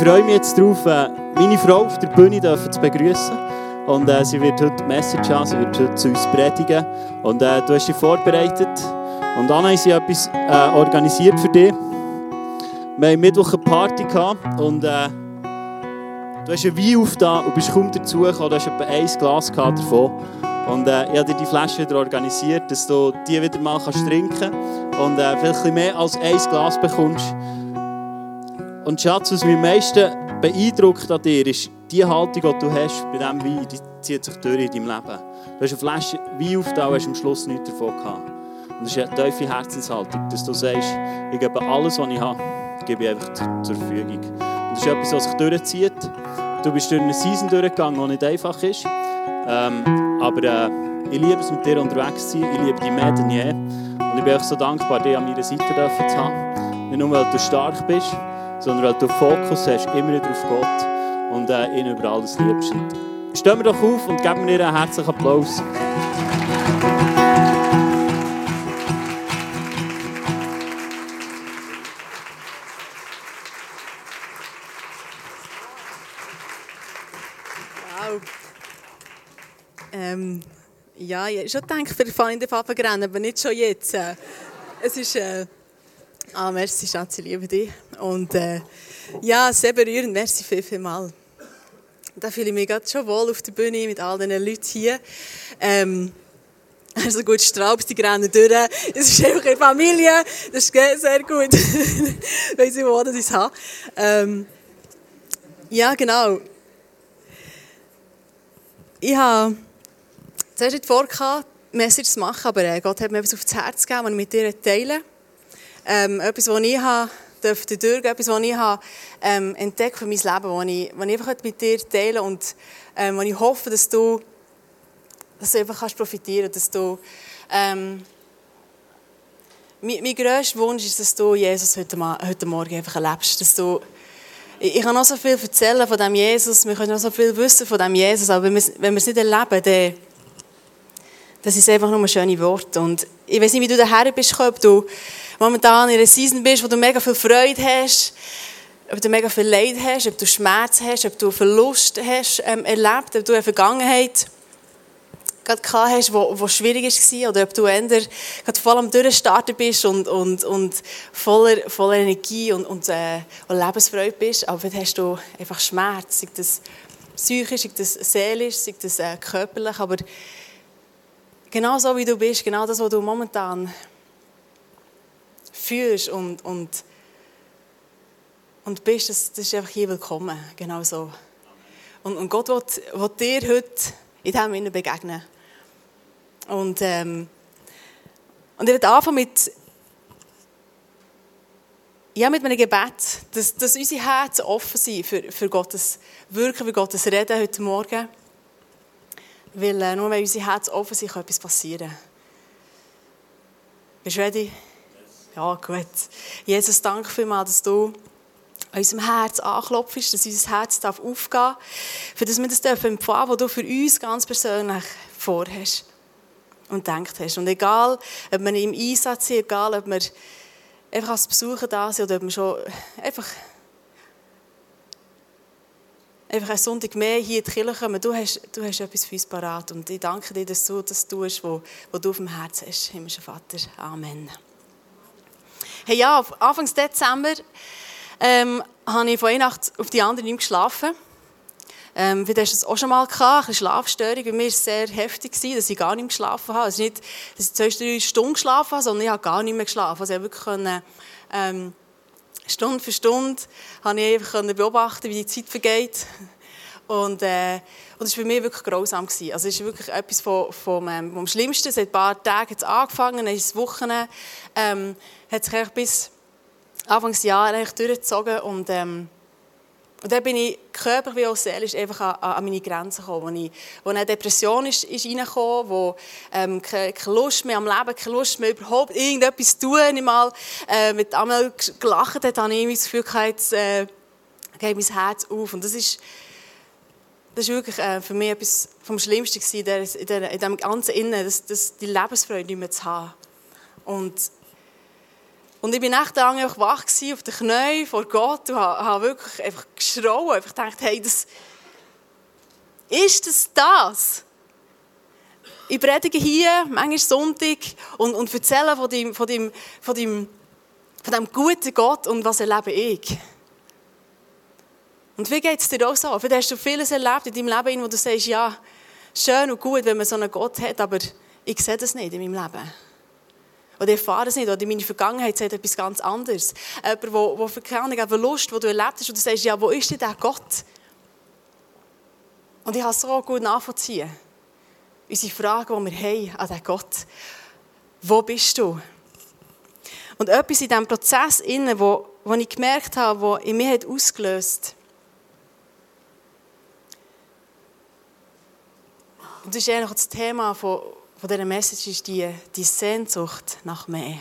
freue mich jetzt darauf, äh, meine Frau auf der Bühne zu begrüßen. Und äh, sie wird heute die Message haben, sie wird heute zu uns predigen. Und äh, du hast dich vorbereitet. Und Anna hat etwas äh, organisiert für dich. Wir haben Mittwoch eine Party gehabt und äh, du hast ein Wein aufgetan und bist kaum dazugekommen. Du hast etwa ein Glas davon. Und äh, ich habe dir die Flasche wieder organisiert, dass du die wieder mal kannst trinken kannst und äh, vielleicht mehr als ein Glas bekommst. Und Schatz, was mich am meisten beeindruckt an dir, ist die Haltung, die du hast bei diesem Wein, die zieht sich durch in deinem Leben. Du hast eine Flasche Wein aufgetan und hast am Schluss nichts davon gehabt. Und das ist eine tiefe Herzenshaltung, dass du sagst, ich gebe alles, was ich habe, gebe ich einfach zur Verfügung. Und das ist etwas, was sich durchzieht. Du bist durch eine Season durchgegangen, die nicht einfach ist. Ähm, aber äh, ich liebe es, mit dir unterwegs zu sein. Ich liebe dich mehr denn je. Und ich bin auch so dankbar, dich an meiner Seite zu haben. Nicht nur, weil du stark bist, sondern weil du Fokus hast, immer wieder auf Gott und äh, ihn über alles liebst. Stehen wir doch auf und geben mir einen herzlichen Applaus. Ähm, ja, ich schon gedacht, für die in den rennen, aber nicht schon jetzt. Es ist... Äh Ah, merci, Schatz, ich liebe dich. Und äh, ja, sehr berührend, merci viel, viel mal. Da fühle ich mich gerade schon wohl auf der Bühne mit all diesen Leuten hier. Ähm, also gut, Straubs, die rennen durch. Es ist einfach eine Familie. Das ist sehr gut. Weil sie wollen es haben. Ähm, ja, genau. Ich habe zuerst nicht vor, Message zu machen, aber äh, Gott hat mir etwas aufs Herz gegeben, das ich mit dir teilen ähm, etwas, was ich habe, durfte durch, etwas, was ich habe, ähm, entdeckt für mein Leben, was ich, was ich einfach mit dir teilen und ähm, was ich hoffe, dass du, dass du einfach kannst profitieren dass du ähm, mein, mein grösster Wunsch ist, dass du Jesus heute, heute Morgen einfach erlebst, dass du ich kann noch so viel erzählen von dem Jesus, wir können noch so viel wissen von dem Jesus, aber wenn wir, wenn wir es nicht erleben, dann das ist einfach nur schöne Worte. Und ich weiß nicht, wie du daher bist, ob du momentan in einer Season bist, wo du mega viel Freude hast, ob du mega viel Leid hast, ob du Schmerz hast, ob du Verlust hast ähm, erlebt, ob du eine Vergangenheit gerade gehabt hast, wo, wo schwierig war, oder ob du eher gerade voll am Durchstarten bist und, und, und voller, voller Energie und, und, äh, und Lebensfreude bist, aber vielleicht hast du einfach Schmerz, sei das psychisch, sei das seelisch, sei das äh, körperlich, aber genau so wie du bist, genau das, was du momentan fühlst und, und, und bist, das, das ist einfach hier willkommen. Genau so. Und, und Gott will, will dir heute in diesem Sinne begegnen. Und, ähm, und ich werde anfangen mit, ja, mit einem Gebet, dass, dass unsere Herzen offen sind für, für Gottes Wirken, für Gottes Reden heute Morgen. Weil äh, nur wenn unsere Herzen offen sind, kann etwas passieren. Bist du ready? Ja, gut. Jesus, danke vielmals, dass du an unserem Herz anklopfst, dass unser Herz aufgehen darf, für das wir das empfangen dürfen, was du für uns ganz persönlich vorhast und denkt hast. Und egal, ob wir im Einsatz sind, egal, ob wir einfach als Besucher da sind oder ob wir schon einfach einfach einen Sonntag mehr hier in die Kirche kommen, du hast, du hast etwas für uns parat. Und ich danke dir, dass du das tust, was du auf dem Herzen hast, himmlischer Vater. Amen. Hey, ja, Anfang Dezember ähm, habe ich von einer Nacht auf die andere nicht geschlafen. Ähm, wie hast du das auch schon mal gehabt? Eine Schlafstörung. Bei mir war es sehr heftig, dass ich gar nicht mehr geschlafen habe. Es ist nicht, dass ich zwei, drei Stunden geschlafen habe, sondern ich habe gar nicht mehr geschlafen. Also ich wirklich können, ähm, Stunde für Stunde habe ich einfach beobachten, wie die Zeit vergeht. Und, äh, und das war bei mir wirklich grausam. Gewesen. Also es ist wirklich etwas vom, vom, ähm, vom Schlimmsten. Seit ein paar Tagen hat es angefangen, dann ist es Wochen, ähm, hat sich eigentlich bis Anfangsjahr eigentlich durchgezogen und ähm, und dann bin ich körperlich wie auch seelisch einfach an, an meine Grenzen gekommen, wo, ich, wo eine Depression ist, ist reingekommen, wo ähm, keine, keine Lust mehr am Leben, keine Lust mehr überhaupt irgendetwas zu tun. Ich mal äh, mit einmal gelacht hat, habe ich das Gefühl gehabt, äh, geht mein Herz auf. Und das ist, das ist wirklich äh, für mich etwas vom Schlimmsten gewesen, in, der, in dem ganzen Innen, das, das, die Lebensfreude nicht mehr zu haben. Und Und ich bin echt einfach wach gewesen, auf den Knien vor Gott und habe, habe wirklich einfach geschrauen. Einfach gedacht, hey, das, ist das das? Ich predige hier, manchmal Sonntag, und, und erzähle von dem, von, dem, von, dem, von dem guten Gott und was erlebe ich. Und wie geht es dir auch so? Vielleicht hast du vieles erlebt in deinem Leben, wo du sagst, ja, schön und gut, wenn man so einen Gott hat, aber ich sehe das nicht in meinem Leben. Oder ich erfahre es nicht. Oder meine Vergangenheit sagt etwas ganz anderes. Jemand, der für keine Verlust, den du erlebt hast, und du sagst, ja, wo ist denn der Gott? Und ich kann so gut nachvollziehen. Unsere Frage, die wir haben an diesen Gott. Wo bist du? Und etwas in diesem Prozess, wo, wo ich gemerkt habe, wo in mir hat ausgelöst Und das ist eigentlich das Thema von, von dieser Message, ist die, die Sehnsucht nach mehr.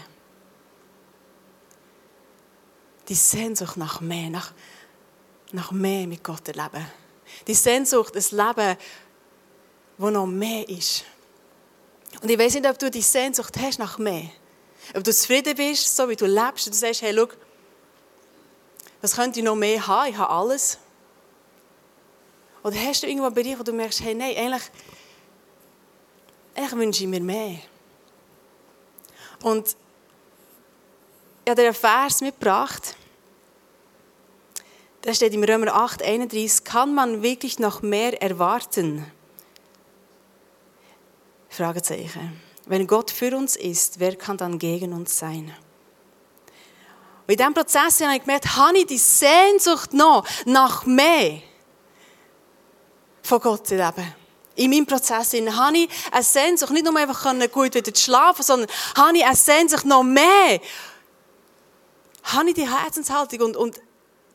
Die Sehnsucht nach mehr, nach, nach mehr mit Gott erleben. Die Sehnsucht, ein Leben, wo noch mehr ist. Und ich weiß nicht, ob du die Sehnsucht hast nach mehr. Ob du zufrieden bist, so wie du lebst, und du sagst, hey, schau, was könnte ich noch mehr haben? Ich habe alles. Oder hast du irgendwo einen Bereich, wo du merkst, hey, nein, eigentlich ich wünsche mir mehr. Und ich habe dir einen Vers mitgebracht. Da steht im Römer 8, 31, kann man wirklich noch mehr erwarten? Fragezeichen. Wenn Gott für uns ist, wer kann dann gegen uns sein? Und in diesem Prozess habe ich gemerkt, habe ich die Sehnsucht noch nach mehr von Gott zu leben in meinem Prozess habe ich eine Sehnsucht, nicht nur einfach gut wieder zu schlafen, sondern habe ich eine Sehnsucht noch mehr. Habe ich die Herzenshaltung und, und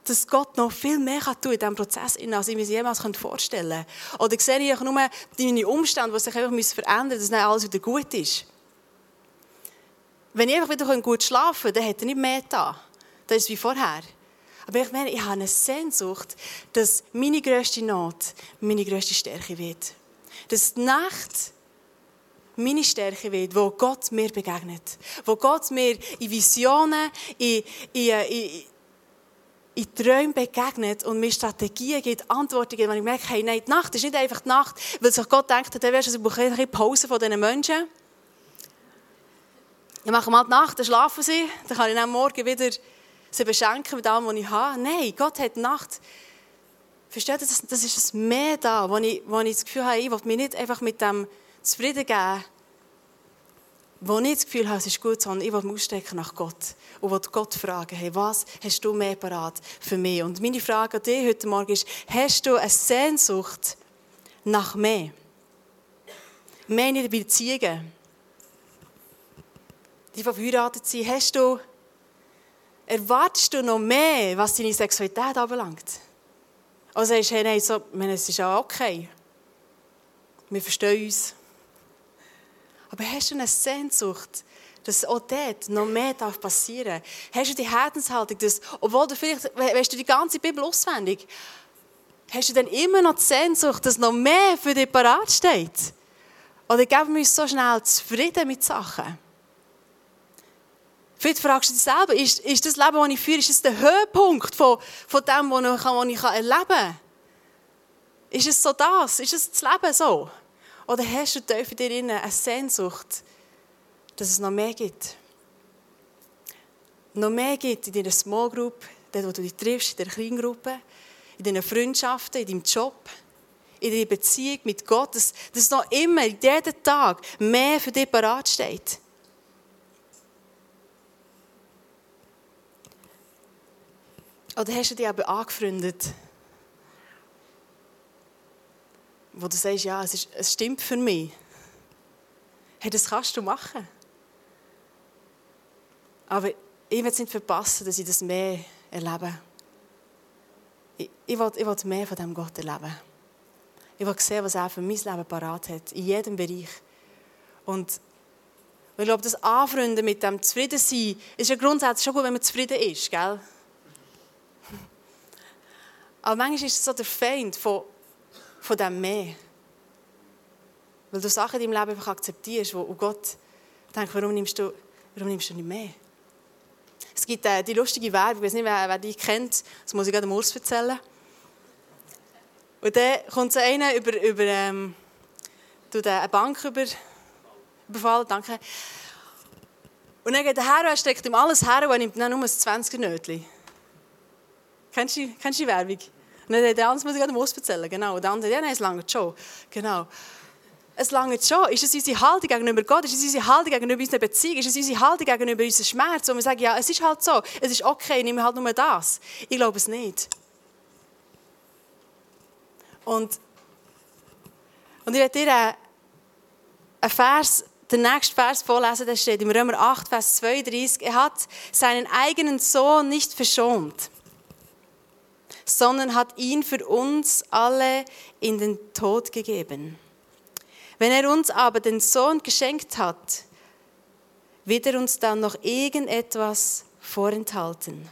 dass Gott noch viel mehr kann tun in diesem Prozess, als ich mir jemals vorstellen könnte. Oder sehe ich nur meine Umstände, die sich einfach verändern müssen, dass dann alles wieder gut ist. Wenn ich einfach wieder gut schlafen kann, dann hat er nicht mehr da. Das ist wie vorher. Aber ich meine, ich habe eine Sehnsucht, dass meine grösste Not meine grösste Stärke wird dass die Nacht meine Stärke wird, wo Gott mir begegnet. Wo Gott mir in Visionen, in, in, in, in Träumen begegnet und mir Strategien gibt, Antworten gibt, wenn ich merke, hey, nein, die Nacht ist nicht einfach die Nacht, weil sich Gott denkt, dann wärst du, ein bisschen Pause von diesen Menschen. Ich mache mal die Nacht, dann schlafen sie, dann kann ich am Morgen wieder sie beschenken mit allem, was ich habe. Nein, Gott hat die Nacht Versteht ihr, das, das ist ein Mehr da, wo ich, wo ich das Gefühl habe, ich will mich nicht einfach mit dem zufrieden geben, wo ich das Gefühl habe, es ist gut, sondern ich will mich ausstrecken nach Gott und will Gott fragen, hey, was hast du mehr parat für mich? Und meine Frage an dich heute Morgen ist, hast du eine Sehnsucht nach mehr? Mehr in den Beziehungen? Die, die verheiratet sind, hast du, erwartest du noch mehr, was deine Sexualität anbelangt? Oder sagst du, hey, nein, so, meine, es ist ja okay. Wir verstehen uns. Aber hast du eine Sehnsucht, dass auch dort noch mehr passieren darf? Hast du die Herzenshaltung, dass, obwohl du vielleicht, weißt du die ganze Bibel auswendig, hast du dann immer noch die Sehnsucht, dass noch mehr für dich parat steht? Oder geben wir uns so schnell zufrieden mit Sachen? Vielleicht fragst du dich selber, ist, ist das Leben, das ich führe, ist das der Höhepunkt von, von dem, was ich, was ich erleben kann? Ist es so das? Ist es das Leben so? Oder hast du tief in dir eine Sehnsucht, dass es noch mehr gibt? Noch mehr gibt in deiner Small Group, dort, wo du dich triffst, in der Kleingruppe, in deinen Freundschaften, in deinem Job, in deiner Beziehung mit Gott, dass, dass noch immer, jeden Tag mehr für dich parat steht. Oder hast du dich aber angefreundet, wo du sagst, ja, es, ist, es stimmt für mich. Hey, das kannst du machen. Aber ich will es nicht verpassen, dass ich das mehr erlebe. Ich, ich, will, ich will mehr von diesem Gott erleben. Ich will sehen, was er für mein Leben parat hat, in jedem Bereich. Und ich glaube, das Anfreunden mit dem Zufriedensein ist ja grundsätzlich schon gut, wenn man zufrieden ist, gell? Aber manchmal ist es so der Feind von, von dem mehr. Weil du Sachen in deinem Leben einfach akzeptierst, wo Gott denkt, warum nimmst du, warum nimmst du nicht mehr? Es gibt äh, die lustige Werbung, ich weiß nicht, wer, wer die kennt, das muss ich gerade dem Urs erzählen. Und dann kommt so einer über, über ähm, eine Bank über, überfallen, danke. Und dann geht er her und steckt ihm alles her und nimmt dann nur ein 20er-Nötchen. Kennst du, kennst du die Werbung? Und dann der andere muss ich gerade Urs erzählen, genau. Und der andere, ja, nein, es langt schon. Genau. Es langt schon. Ist es unsere Haltung gegenüber Gott? Ist es unsere Haltung gegenüber unserer Beziehung? Ist es unsere Haltung gegenüber unserem Schmerz? Und wir sagen, ja, es ist halt so. Es ist okay, ich nehme halt nur das. Ich glaube es nicht. Und, und ich werde dir einen Vers, den nächsten Vers vorlesen, der steht im Römer 8, Vers 32. Er hat seinen eigenen Sohn nicht verschont, sondern hat ihn für uns alle in den Tod gegeben. Wenn er uns aber den Sohn geschenkt hat, wird er uns dann noch irgendetwas vorenthalten.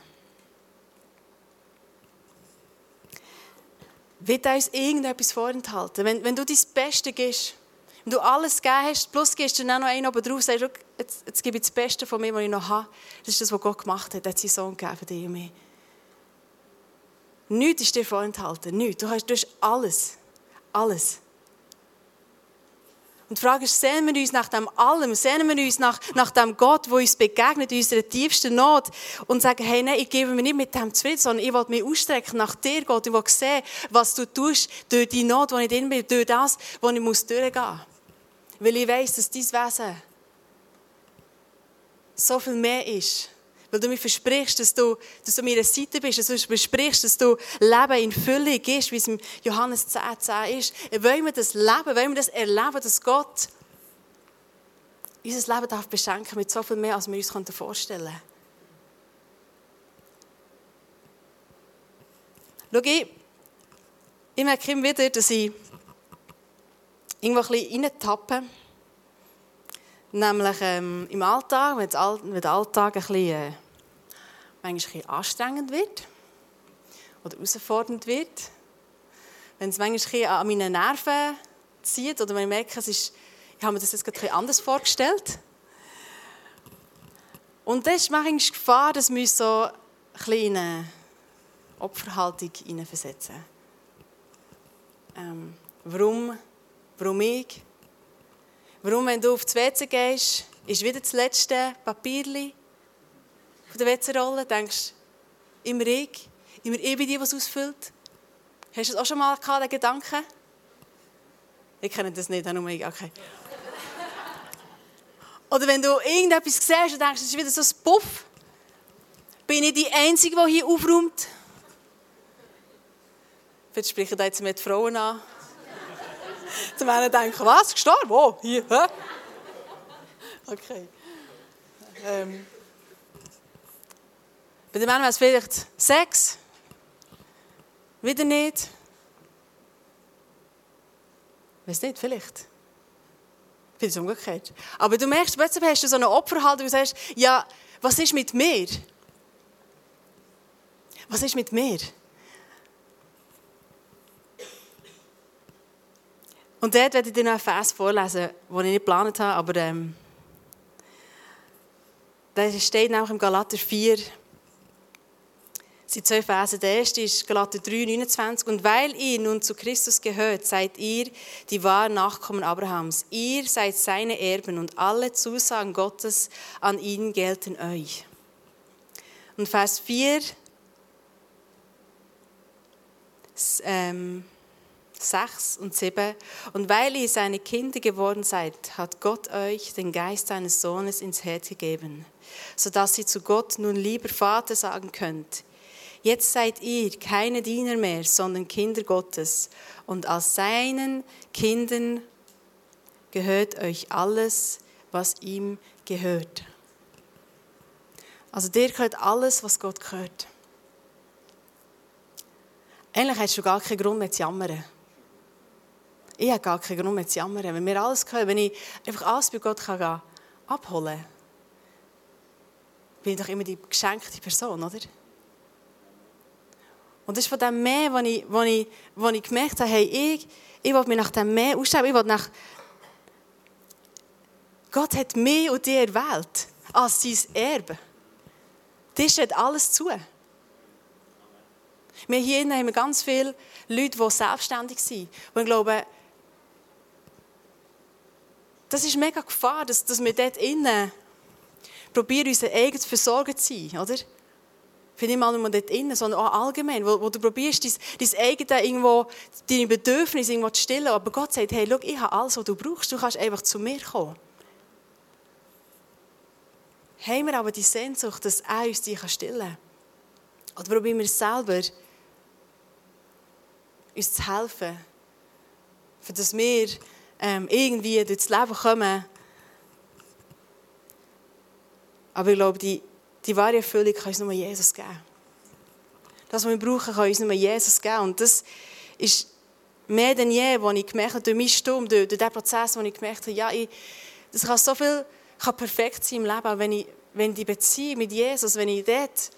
Wird er uns irgendetwas vorenthalten? Wenn, wenn du dein Beste gibst, wenn du alles gegeben hast, plus gibst du dann noch einen oben drauf, sagst, jetzt, jetzt gebe ich das Beste von mir, was ich noch habe. Das ist das, was Gott gemacht hat. Er hat seinen Sohn gegeben für dich und mich. Nichts ist dir vorenthalten. Nichts. Du hast, du hast alles. Alles. Und die Frage ist, sehen wir uns nach dem allem, sehen wir uns nach, nach dem Gott, der uns begegnet in unserer tiefsten Not und sagen, hey, nein, ich gebe mir nicht mit dem zufrieden, sondern ich will mich ausstrecken nach dir, Gott. Ich will sehen, was du tust durch die Not, die ich drin bin, durch das, wo ich muss durchgehen muss. Weil ich weiss, dass dein Wesen so viel mehr ist weil du mir versprichst, dass du, dass du meiner Seite bist, dass du versprichst, dass du Leben in Fülle gibst, wie es im Johannes 10, 10 ist. Wollen wir das leben, wollen wir das erleben, dass Gott unser Leben darf beschenken mit so viel mehr, als wir uns vorstellen können. Schau, ich, ich merke immer wieder, dass ich irgendwo ein bisschen reintappe Nämlich ähm, im Alltag, wenn, der Alltag ein bisschen, äh, manchmal ein bisschen anstrengend wird oder herausfordernd wird. Wenn es manchmal an meine Nerven zieht oder wenn ich merke, es ist, ich habe mir das jetzt bisschen anders vorgestellt. Und das ist manchmal die Gefahr, dass wir so ein bisschen Opferhaltung hineinversetzen. Ähm, warum? Warum ich? Warum, wenn du auf das WC gehst, ist wieder das letzte Papierli von der WC-Rolle, denkst immer ich, immer ich bin die, was ausfüllt. Hast du das auch schon mal gehabt, den Gedanken? Ich kenne das nicht, nur ich, okay. Oder wenn du irgendetwas siehst und denkst, es ist wieder so ein Puff, bin ich die Einzige, die hier aufräumt? Vielleicht sprechen da jetzt mit Frauen an. Die Männer denken, was? Gestorben? Wo? Hier? Hä? Okay. Ähm. Bei den Männern wäre es vielleicht Sex. Wieder nicht. Weiß nicht, vielleicht. Vielleicht umgekehrt. Aber du merkst, plötzlich hast du so eine Opferhaltung und sagst, ja, was ist mit mir? Was ist mit mir? Und dort werde ich dir noch einen Vers vorlesen, den ich nicht geplant habe, aber ähm, da steht nämlich im Galater 4, es sind zwei Verse. Der erste ist Galater 3, 29. Und weil ihr nun zu Christus gehört, seid ihr die wahren Nachkommen Abrahams. Ihr seid seine Erben und alle Zusagen Gottes an ihn gelten euch. Und Vers 4, ähm, 6 und 7. Und weil ihr seine Kinder geworden seid, hat Gott euch den Geist seines Sohnes ins Herz gegeben, sodass ihr zu Gott nun lieber Vater sagen könnt. Jetzt seid ihr keine Diener mehr, sondern Kinder Gottes. Und als seinen Kindern gehört euch alles, was ihm gehört. Also dir gehört alles, was Gott gehört. Eigentlich hast du gar keinen Grund mehr zu jammern ich habe gar keinen Grund mehr zu jammern. Wenn wir alles können, wenn ich einfach alles bei Gott kann abholen kann, bin ich doch immer die geschenkte Person, oder? Und das ist von dem mehr, was ich, was ich, was ich gemerkt habe, hey, ich, ich will mich nach dem mehr ausstellen. Ich will nach... Gott hat mich und dich erwählt als sein Erbe. dir steht alles zu. Wir hier haben wir ganz viele Leute, die selbstständig sind. Und ich glaube, das ist mega Gefahr, dass, dass wir dort innen probieren, unser eigenes Versorger zu sein, oder? Finde ich mal nur dort innen, sondern auch allgemein, wo, wo du probierst, dein, dein eigenes irgendwo, deine Bedürfnisse irgendwo zu stillen. Aber Gott sagt, hey, schau, ich habe alles, was du brauchst. Du kannst einfach zu mir kommen. Haben wir aber die Sehnsucht, dass er uns die stillen kann? Oder probieren wir selber, uns zu helfen, für dass wir ähm, irgendwie durchs Leben kommen. Aber ich glaube, die, die wahre Erfüllung kann uns nur Jesus geben. Das, was wir brauchen, kann uns nur Jesus geben. Und das ist mehr denn je, was ich gemerkt habe, durch meinen Sturm, durch, durch den Prozess, wo ich gemerkt habe, ja, ich, das kann so viel kann perfekt sein im Leben, aber wenn ich, wenn die Beziehung mit Jesus, wenn ich dort,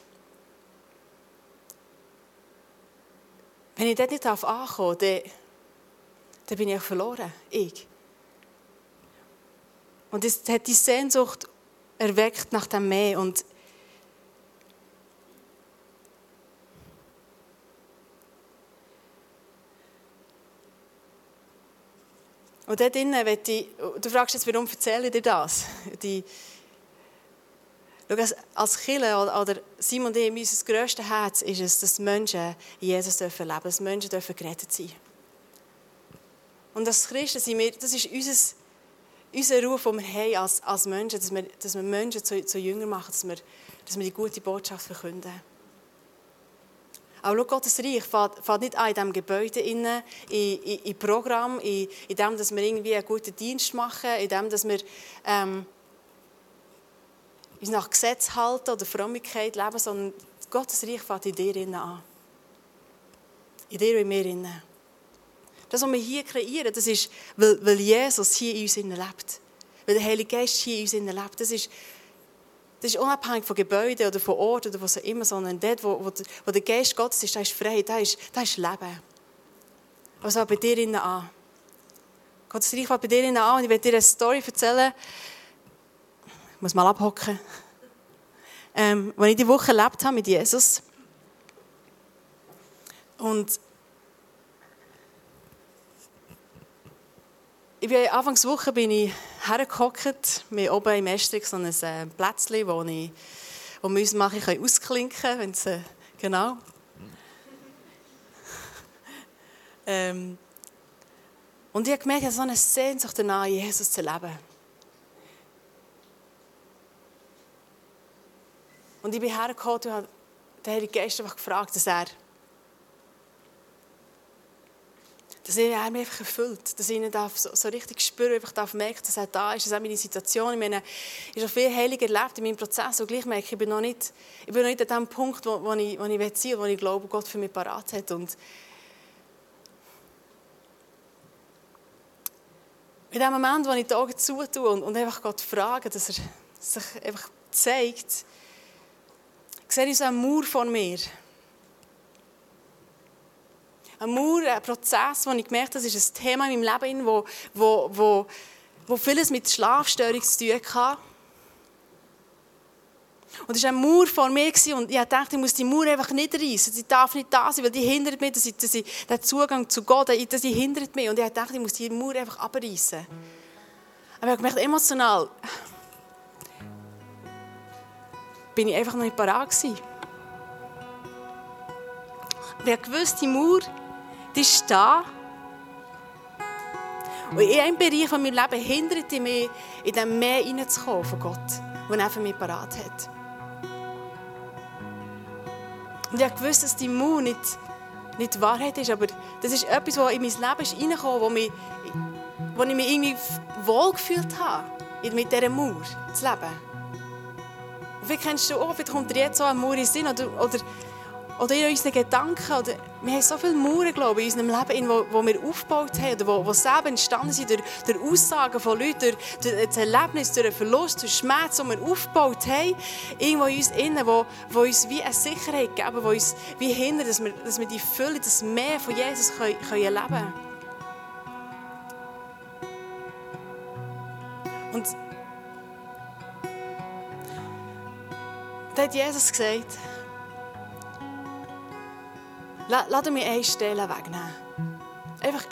wenn ich dort nicht ankomme, dann dann bin ich auch verloren. Ich. Und es hat die Sehnsucht erweckt nach dem Meer. Und Und dort drinnen ich, du fragst jetzt, warum erzähle ich dir das? Die, als Killer oder Simon und ich, unser grösstes Herz ist es, dass Menschen Jesus dürfen leben, dass Menschen dürfen gerettet sein. Und als Christen sind wir, das ist unser, unser Ruf, den wir haben als, als Menschen, dass wir, dass wir Menschen zu, zu Jüngern machen, dass wir, dass wir die gute Botschaft verkünden. Aber schau, Gottes Reich fährt nicht an in diesem Gebäude, in, in, in Programm, in, in dem, dass wir irgendwie einen guten Dienst machen, in dem, dass wir ähm, uns nach Gesetz halten oder Frömmigkeit leben, sondern Gottes Reich fährt in dir an. In dir und mir. Innen. Das, was wir hier kreieren, das ist, weil, weil Jesus hier in uns lebt. Weil der Heilige Geist hier in uns lebt. Das ist, das ist unabhängig von Gebäuden oder von Orten oder was auch immer, sondern dort, wo, wo, wo der Geist Gottes ist, da ist frei, da ist, da ist Leben. Also auch bei dir innen an. Gottes Reich fängt bei dir innen an und ich werde dir eine Story erzählen. Ich muss mal abhocken. Ähm, als ich die Woche erlebt habe mit Jesus. Und Ich bin Anfangswoche bin ich hergehockt, mir oben im Estrich so ein äh, Plätzchen, wo, ich, wo wir uns machen können ausklinken wenn äh, genau. ähm, und ich habe gemerkt, ich so eine Sehnsucht danach, Jesus zu leben. Und ich bin hergekommen und habe den Heiligen Geist einfach gefragt, dass er dass er mich einfach erfüllt, dass ich ihn darf so, so richtig spüren, einfach darf merken, dass er da ist, dass er meine Situation, ich meine, ich habe viel heilig erlebt in meinem Prozess und gleich merke ich, ich bin noch nicht, ich bin noch nicht an dem Punkt, wo, wo ich, wo ich sein wo ich glaube, Gott für mich parat hat. Und in dem Moment, wo ich die Augen zutue und, und einfach Gott frage, dass er sich einfach zeigt, sehe ich so einen Mauer vor mir, ein Mauer, ein Prozess, wo ich gemerkt habe, das ist ein Thema in meinem Leben, wo, wo, wo, wo vieles mit Schlafstörung zu tun hat. Und es war eine Mauer vor mir und ich dachte, ich muss die Mauer einfach nicht reissen. Sie darf nicht da sein, weil die hindert mich, dass ich, dass ich, der Zugang zu Gott, dass sie hindert mich. Und ich dachte, ich muss die Mauer einfach abreißen. Aber ich habe gemerkt, emotional bin ich einfach noch nicht parat gewesen. Habe gewusst, die Mauer die ist da. Und in einem Bereich von meinem Leben hindert mich, in dem Meer hineinzukommen von Gott, den er für mich parat hat. Und ich wusste, dass die Mauer nicht, nicht Wahrheit ist, aber das ist etwas, das in mein Leben ist reingekommen wo, wo ich mich irgendwie wohlgefühlt habe, mit dieser Mauer zu leben. Und wie kennst du auch, vielleicht kommt dir jetzt so eine Mauer in den Sinn, oder, oder oder in unseren Gedanken. Oder wir haben so viele Mauern, glaube ich, in unserem Leben, wo, wo wir aufgebaut haben, oder wo, wo selber entstanden sind durch, durch Aussagen von Leuten, durch, durch das Erlebnis, durch einen Verlust, durch Schmerz, den wir aufgebaut haben, irgendwo in uns innen, wo, wo uns wie eine Sicherheit geben, wo uns wie hindert, dass wir, dass wir die Fülle, das Mehr von Jesus können, können erleben können. Und Da hat Jesus gesagt, lass mich einen Stein wegnehmen. Einfach.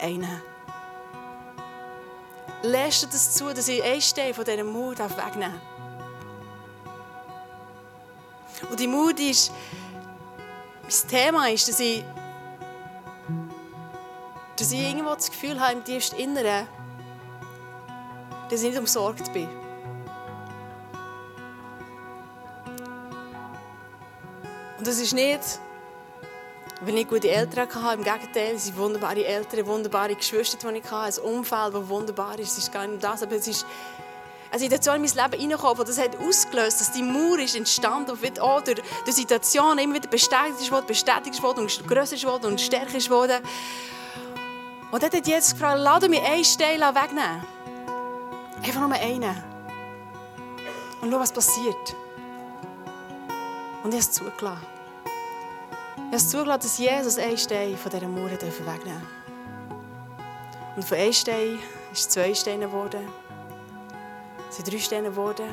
Lässt du das zu, dass ich einen Stein von dieser Mauer wegnehmen darf? Und die Mauer ist, mein Thema ist, dass ich, dass ich irgendwo das Gefühl habe, im tiefsten Inneren, dass ich nicht umsorgt bin. Und das ist nicht, weil ich gute Eltern hatte. Im Gegenteil, es sind wunderbare Eltern, wunderbare Geschwister, die ich hatte, ein Umfeld, das wunderbar ist. Es ist gar nicht das, aber es ist eine Situation in mein Leben hineingekommen, und das hat ausgelöst, dass die Mauer ist entstanden und auch durch die Situation immer wieder bestätigt wurde, bestätigt wurde und grösser wurde und stärker wurde. Und dann hat Jesus gefragt, lass mich einen Stein wegnehmen. Einfach nur einen. Und schau, was passiert. Und ich habe es zugelassen. Ich habe zugelassen, dass Jesus einen Stein von dieser Mauer wegnehmen darf. Und von einem Stein ist zwei Steine geworden. Es sind drei Steine geworden.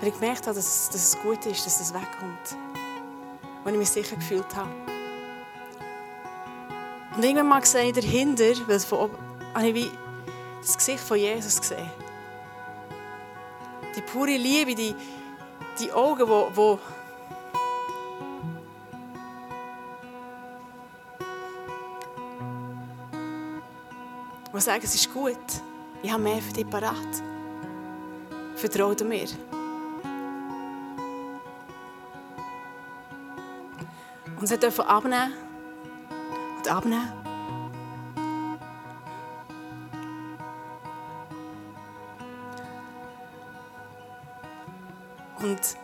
Weil ich gemerkt habe, dass, dass es gut ist, dass es wegkommt. Und ich mich sicher gefühlt habe. Und irgendwann mal gesehen, dahinter, weil von oben, habe ich das Gesicht von Jesus gesehen. Die pure Liebe, die, die Augen, die, die die sagen, es ist gut. Ich habe mehr für dich parat. Vertraue mir. Und sie dürfen abnehmen und abnehmen. Und,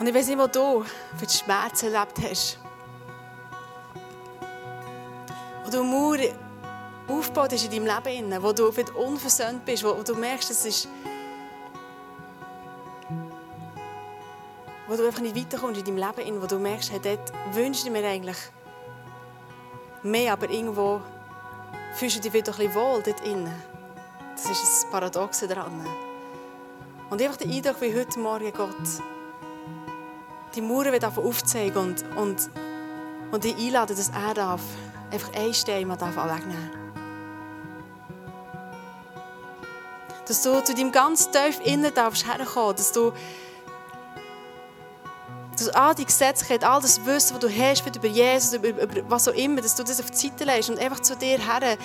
und ich weiß nicht, wo du für die Schmerzen erlebt hast. Du Mauer aufgebaut hast in deinem Leben, wo du unversöhnt bist, wo, du merkst, es ist. wo du einfach nicht weiterkommst in deinem Leben, wo du merkst, hey, dort wünschst du mir eigentlich mehr, aber irgendwo fühlst du dich wieder ein bisschen wohl dort innen. Das ist das Paradoxe daran. Und einfach der Eindruck, wie heute Morgen Gott die Mauern wieder aufzeigen und, und, und dich einladen, dass er darf einfach einen Stein mal wegnehmen Dass du zu deinem ganz tief innen darfst herkommen, dass du dass all die Gesetzlichkeit, all das Wissen, das du hast über Jesus, über, über was auch immer, dass du das auf die Seite legst und einfach zu dir her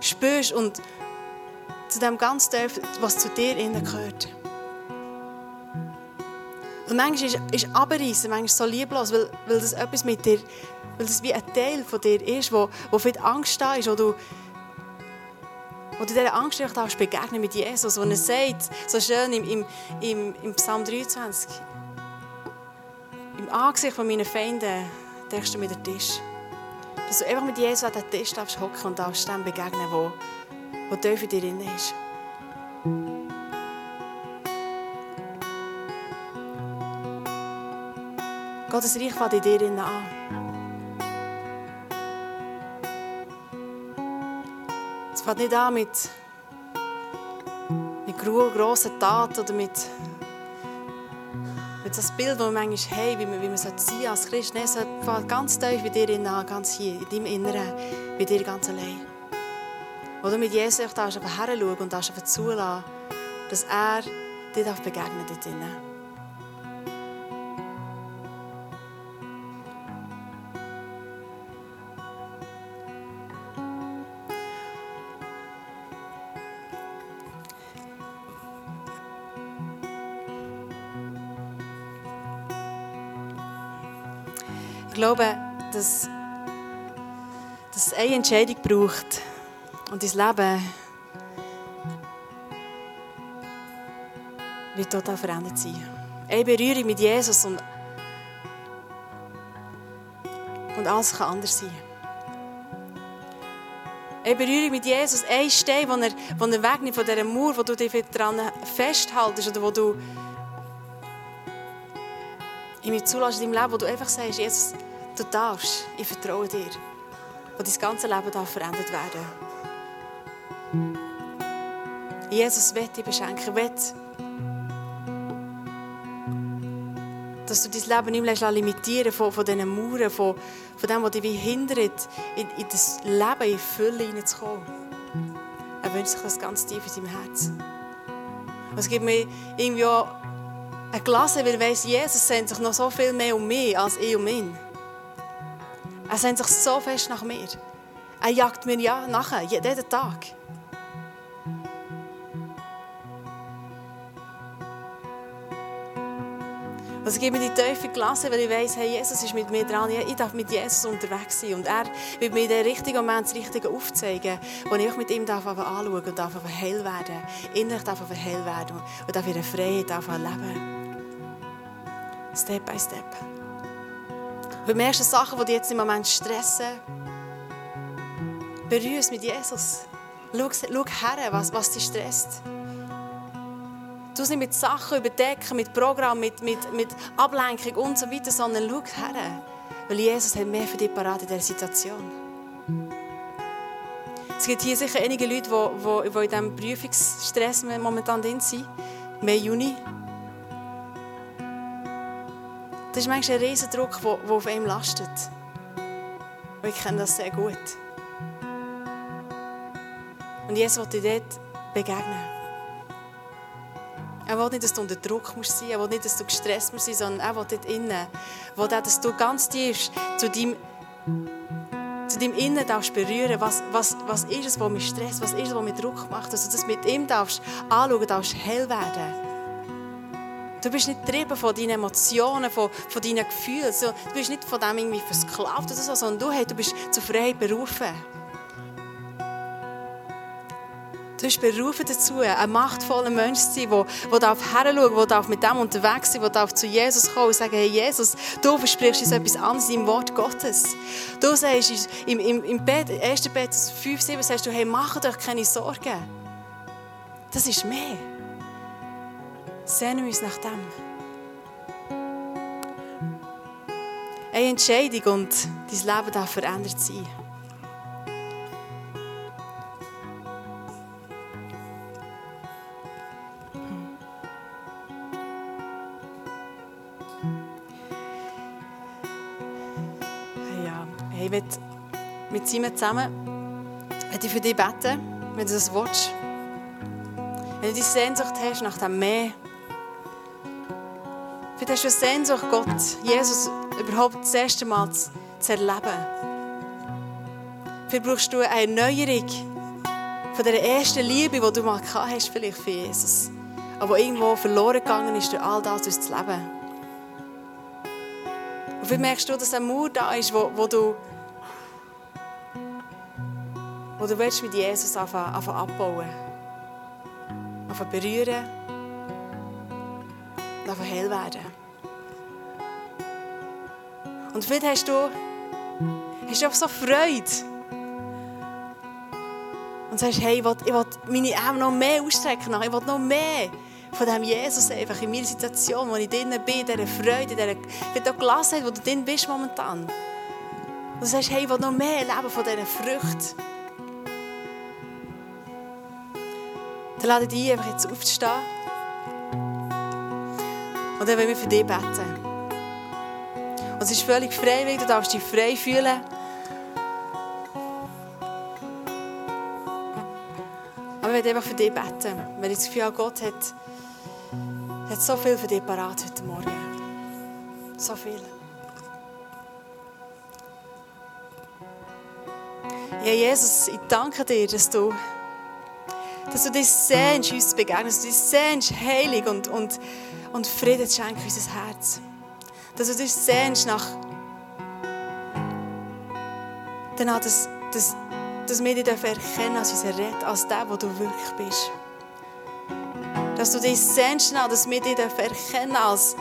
spürst und zu dem ganz tief, was zu dir innen gehört. Und manchmal ist, ist Abreißen manchmal so lieblos, weil, weil das etwas mit dir weil es wie ein Teil von dir ist, wo, wo viel Angst da ist, wo du, wo du dieser Angst darfst begegnen mit Jesus, wo er sagt, so schön im, im, im, im Psalm 23, im Angesicht von meinen Feinden denkst du mir den Tisch. Dass du einfach mit Jesus an den Tisch darfst hocken und darfst dem begegnen, wo, wo tief in dir drin ist. Gottes Reich fängt in dir an. fängt nicht an mit, mit grossen Taten oder mit, mit das Bild, das wir manchmal haben, wie man, wie man sein als Christ. Nein, es fängt ganz tief bei dir an, ganz hier, in deinem Inneren, bei dir ganz allein. Du mit Jesus einfach herschauen und zulassen dass er dir begegnen darf. Glaube, dass, dass es eine Entscheidung braucht und dein Leben wird total verändert sein. Eine Berührung mit Jesus und, und alles kann anders sein. Eine Berührung mit Jesus, ein Stein, wo er, wo er wegnimmt von dieser Mauer, wo du dich daran festhaltest oder wo du ihm zulässt in deinem Leben, wo du einfach sagst, Jesus, du darfst, ich vertraue dir, wo dein ganze Leben darf verändert werden Jesus wird dich beschenken, wird dass du dein Leben nicht mehr limitieren von, von diesen Mauern, von, von dem, was dich hindert, in, in das Leben in Fülle hineinzukommen. Er wünscht sich das ganz tief in seinem Herz. Es gibt mir irgendwie auch ein Klasse, weil weiss, Jesus sehnt sich noch so viel mehr um mich als ich um ihn. Er sehnt sich so fest nach mir. Er jagt mir ja nachher, jeden Tag. Also gebe mir die tiefe Klasse, weil ich weiss, hey, Jesus ist mit mir dran. Ich darf mit Jesus unterwegs sein. Und er wird mir in den richtigen Moment das Richtige aufzeigen, wo ich mit ihm darf anschauen und darf heil werden. Innerlich darf heil werden und darf in der Freiheit leben. Step by step. Die ersten Sachen, die dich jetzt im Moment stressen, berühre es mit Jesus. Schau, schau her, was, was dich stresst. Du es nicht mit Sachen überdecken, mit Programm, mit, mit, mit Ablenkung und so weiter, sondern schau her. Weil Jesus hat mehr für dich parat in dieser Situation. Es gibt hier sicher einige Leute, die, die, die in diesem Prüfungsstress momentan drin sind. Mai, Juni. Das ist manchmal ein riesen Druck, der, auf einem lastet. Und ich kenne das sehr gut. Und Jesus will dir dort begegnen. Er will nicht, dass du unter Druck musst. Er will nicht, dass du gestresst musst sein sondern er will dort innen. Will auch, dass du ganz tief zu deinem, zu deinem Innen darfst berühren was, was, was ist es, was mich stresst, was ist es, was mich Druck macht. Dass du das mit ihm darfst anschauen darfst, hell werden. Du bist nicht getrieben von deinen Emotionen, von, von deinen Gefühlen. Du bist nicht von dem irgendwie versklavt oder so, sondern du, hey, du bist zu frei berufen. Du bist berufen dazu, ein machtvoller Mensch zu sein, der, der darf heranschauen, der mit dem unterwegs sein, der zu Jesus kommen und sagen, hey Jesus, du versprichst uns etwas anderes im Wort Gottes. Du sagst im, im, im Bett, 1. Petrus 5, 7 sagst du, hey, mach doch keine Sorgen. Das ist mehr. Sehnen wir uns nach dem. Eine Entscheidung und dein Leben darf verändert sein. will mit Simon zusammen ich für dich beten, wenn du das willst. Wenn du die Sehnsucht hast nach dem Meer. Vielleicht hast du eine Sehnsucht, Gott, Jesus überhaupt das erste Mal zu, zu erleben. Vielleicht brauchst du eine Erneuerung von der ersten Liebe, die du mal gehabt hast, vielleicht für Jesus. Aber irgendwo verloren gegangen ist durch all das, durch das Leben. Und vielleicht merkst du, dass ein Mauer da ist, wo, wo du wo du willst mit Jesus anfangen, anfangen abbauen. Anfangen berühren. Und anfangen heil werden. Und vielleicht hast du, hast du einfach so Freude. Und sagst, hey, ich will, ich will meine Arme noch mehr ausstrecken. Ich will noch mehr von diesem Jesus einfach in meiner Situation, wo ich drinnen bin, in dieser Freude, dieser, in Gelassenheit, wo du drin bist momentan. Und du sagst, hey, ich will noch mehr leben von dieser Frucht. Dann lade ich dich einfach jetzt. Und dann wollen wir für dich beten. Und es ist völlig freiwillig, du darfst dich frei fühlen. Aber ich will einfach für dich beten, weil ich das Gefühl habe, Gott hat, hat so viel für dich parat heute Morgen. So viel. Ja, Jesus, ich danke dir, dass du dass du dich sehnst, uns zu begegnen, dass du dich sehnst, Heilung und, und, und Frieden zu schenken in unser Herz. Dass du dich sehnst nach danach, dass, dass, dass wir dich erkennen als unser Retter, als der, wo du wirklich bist. Dass du dich sehnst danach, dass wir dich erkennen als,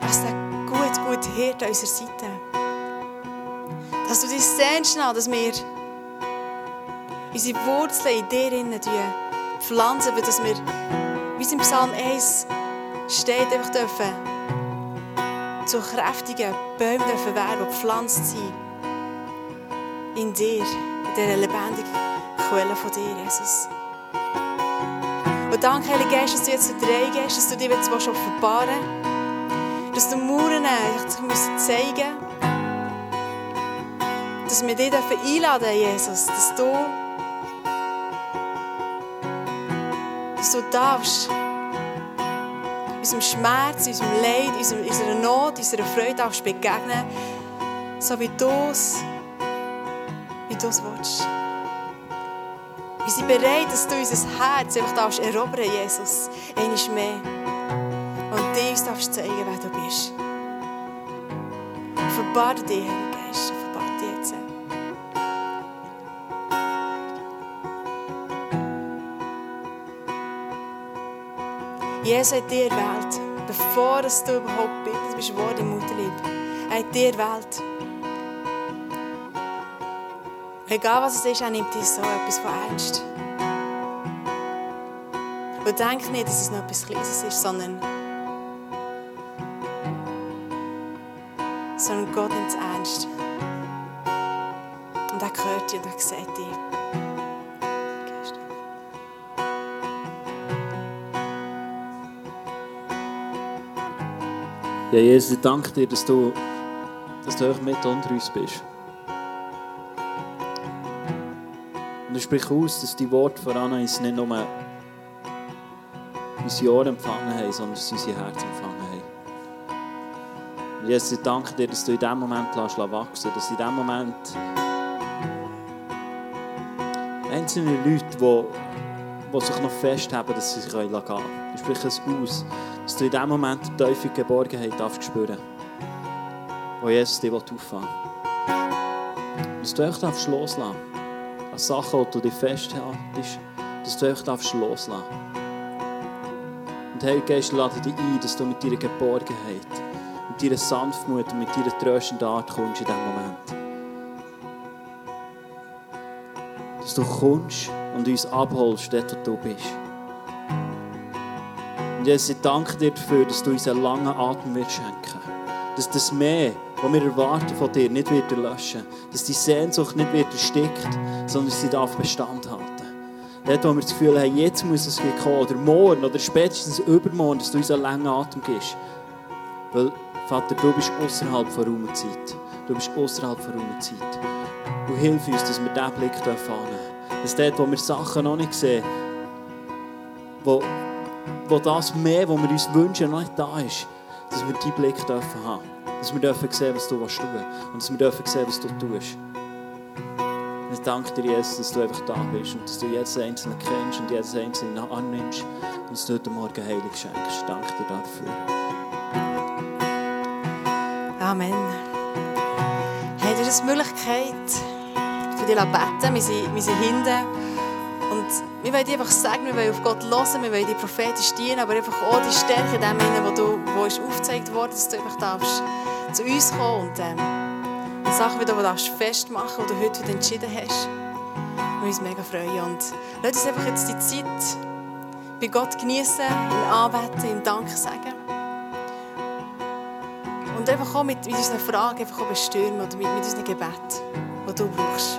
als der gut, gute Hirte an unserer Seite. Dass du dich sehnst danach, dass wir unsere Wurzeln in dir innen pflanzen, dass wir, wie es im Psalm 1 steht, einfach dürfen zu kräftigen Bäumen dürfen werden, die gepflanzt sind in dir, in dieser lebendigen Quelle von dir, Jesus. Und danke, Heilige Geist, dass du jetzt drei gehst, dass du dir jetzt offenbaren willst, dass du Mauern müssen zeigen Dass wir dich einladen dürfen, Jesus. Dass du, dass du darfst unserem Schmerz, unserem Leid, unserer Not, unserer Freude darfst begegnen, so wie du es wie du es willst. Wir sind bereit, dass du unser Herz einfach darfst erobern, Jesus, einmal mehr. Und dir darfst zeigen, wer du bist. Offenbar dir, Heiliger Jesus hat dir erwählt, bevor du überhaupt bist, bist geworden im Mutterlieb. Er hat dir erwählt. Egal was es ist, er nimmt dir so etwas von ernst. Und denk nicht, dass es noch etwas Kleines ist, sondern, sondern Gott nimmt es ernst. Und er hört dir und er sieht dir. Ja, Jesus, ich danke dir, dass du, dass du mit unter uns bist. Und ich spreche aus, dass die Worte von Anais nicht nur unsere Ohren empfangen haben, sondern dass sie unsere Herzen empfangen haben. Jesus, ich danke dir, dass du in diesem Moment lässt wachsen dass in diesem Moment einzelne Leute, die, die sich noch festhaben, dass sie sich gehen können. Ich spreche es aus, dass du in diesem Moment die tiefe Geborgenheit darfst spüren wo Jesus dich auffangen will. Dass du loslassen darfst an Sachen, die du dich festhältst, dass du einfach darfst loslassen Und Heilige Geist, lade dich ein, dass du mit deiner Geborgenheit, mit deiner Sanftmut und mit deiner tröstenden Art kommst in diesem Moment. Dass du kommst und uns abholst, dort wo du bist. Und Jesus, ich danke dir dafür, dass du uns einen langen Atem wirst schenken Dass das Meer die wir erwarten von dir, nicht wird erlöschen. Dass die Sehnsucht nicht wird erstickt, sondern sie darf Bestand halten. Dort, wo wir das Gefühl haben, jetzt muss es kommen, oder morgen, oder spätestens übermorgen, dass du uns einen langen Atem gibst. Weil, Vater, du bist außerhalb von Raum und Zeit. Du bist außerhalb von Raum und Zeit. Und hilf uns, dass wir diesen Blick annehmen dürfen. Dass dort, wo wir Sachen noch nicht sehen, wo, wo das mehr, was wir uns wünschen, noch nicht da ist, dass wir diesen Blick dürfen haben dass wir dürfen sehen, was du tun willst. Und dass wir dürfen sehen, was du tust. Ich danke dir, Jesus, dass du einfach da bist und dass du jedes Einzelne kennst und jedes Einzelne annimmst und dass heute Morgen Heilig schenkst. Ich danke dir dafür. Amen. Du hast die Möglichkeit, für dich zu beten. Wir sind, wir sind hinten. Und wir wollen dich einfach sagen, wir wollen auf Gott hören, wir wollen dir prophetisch dienen, aber einfach auch die Stärke in dem, wo, du, wo ist aufgezeigt wurde, dass du einfach darfst zu uns kommen und ähm, Sachen wieder, die du festmachen die du heute wieder entschieden hast. Wir uns mega freuen. Und lass uns einfach jetzt die Zeit bei Gott genießen, ihn anbeten, ihm Dank sagen. Und einfach auch mit, mit unseren Fragen einfach auch bestürmen oder mit, mit unseren Gebeten, die du brauchst.